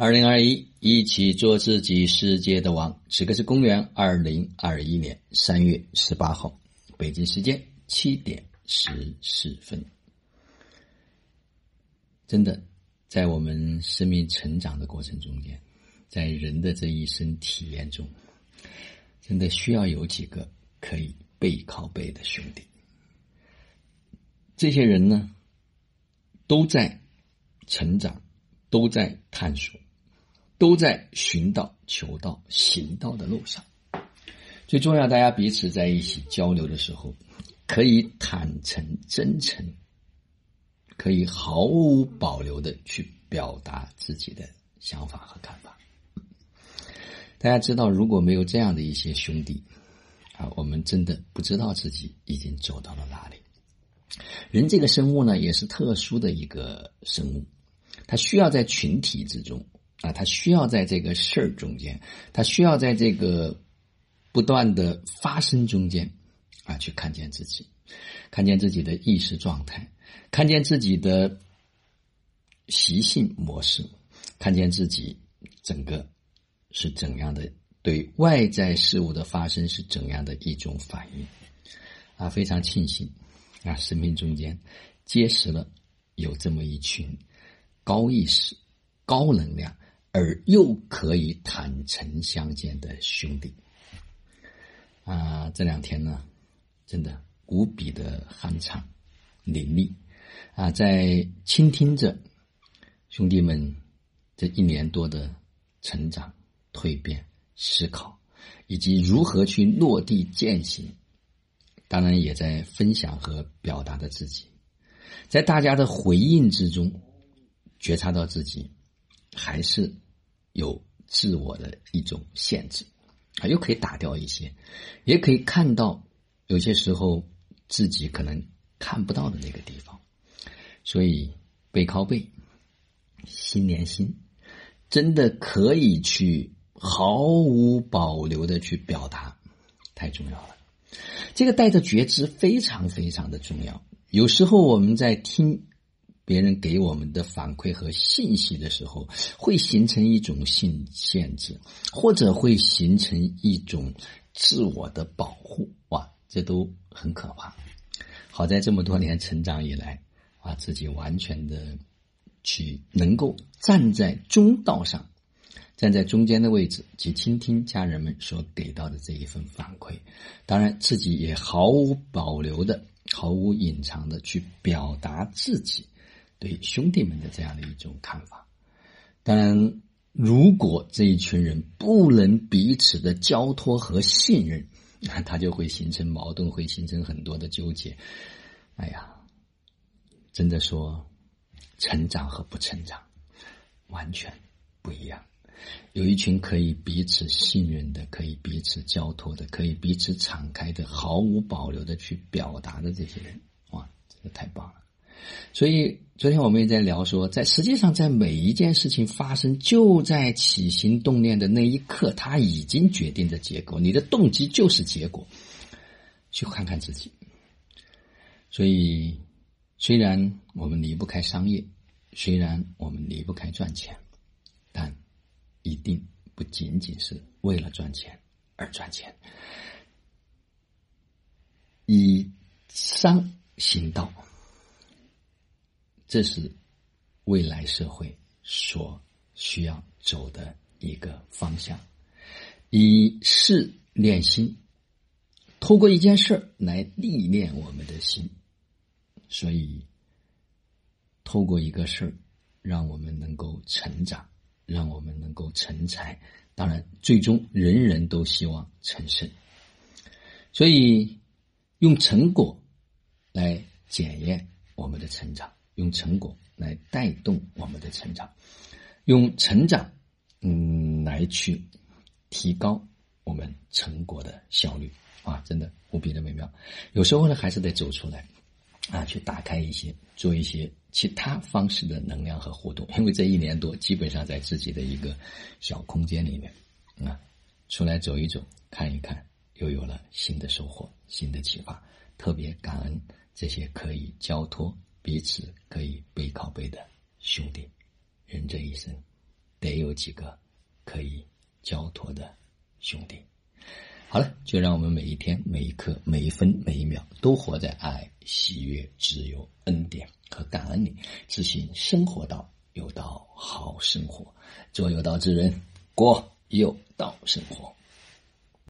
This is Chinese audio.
二零二一，一起做自己世界的王。此刻是公元二零二一年三月十八号，北京时间七点十四分。真的，在我们生命成长的过程中间，在人的这一生体验中，真的需要有几个可以背靠背的兄弟。这些人呢，都在成长，都在探索。都在寻道、求道、行道的路上。最重要，大家彼此在一起交流的时候，可以坦诚、真诚，可以毫无保留的去表达自己的想法和看法。大家知道，如果没有这样的一些兄弟，啊，我们真的不知道自己已经走到了哪里。人这个生物呢，也是特殊的一个生物，它需要在群体之中。啊，他需要在这个事儿中间，他需要在这个不断的发生中间，啊，去看见自己，看见自己的意识状态，看见自己的习性模式，看见自己整个是怎样的对外在事物的发生是怎样的一种反应，啊，非常庆幸啊，生命中间结识了有这么一群高意识、高能量。而又可以坦诚相见的兄弟，啊，这两天呢，真的无比的酣畅淋漓，啊，在倾听着兄弟们这一年多的成长、蜕变、思考，以及如何去落地践行，当然也在分享和表达着自己，在大家的回应之中，觉察到自己。还是有自我的一种限制啊，又可以打掉一些，也可以看到有些时候自己可能看不到的那个地方，所以背靠背，心连心，真的可以去毫无保留的去表达，太重要了。这个带着觉知非常非常的重要。有时候我们在听。别人给我们的反馈和信息的时候，会形成一种性限制，或者会形成一种自我的保护。哇，这都很可怕。好在这么多年成长以来，啊，自己完全的去能够站在中道上，站在中间的位置，去倾听家人们所给到的这一份反馈。当然，自己也毫无保留的、毫无隐藏的去表达自己。对兄弟们的这样的一种看法，当然，如果这一群人不能彼此的交托和信任，那他就会形成矛盾，会形成很多的纠结。哎呀，真的说，成长和不成长完全不一样。有一群可以彼此信任的，可以彼此交托的，可以彼此敞开的，毫无保留的去表达的这些人，哇，真的太棒了。所以昨天我们也在聊说，在实际上，在每一件事情发生，就在起心动念的那一刻，它已经决定着结果。你的动机就是结果。去看看自己。所以，虽然我们离不开商业，虽然我们离不开赚钱，但一定不仅仅是为了赚钱而赚钱。以商行道。这是未来社会所需要走的一个方向，以事练心，透过一件事来历练我们的心，所以透过一个事儿，让我们能够成长，让我们能够成才。当然，最终人人都希望成圣，所以用成果来检验我们的成长。用成果来带动我们的成长，用成长，嗯，来去提高我们成果的效率啊！真的无比的美妙。有时候呢，还是得走出来啊，去打开一些，做一些其他方式的能量和互动。因为这一年多，基本上在自己的一个小空间里面啊，出来走一走，看一看，又有了新的收获、新的启发。特别感恩这些可以交托。彼此可以背靠背的兄弟，人这一生得有几个可以交托的兄弟。好了，就让我们每一天、每一刻、每一分、每一秒，都活在爱、喜悦、自由、恩典和感恩里，自信生活到有道好生活，做有道之人，过有道生活。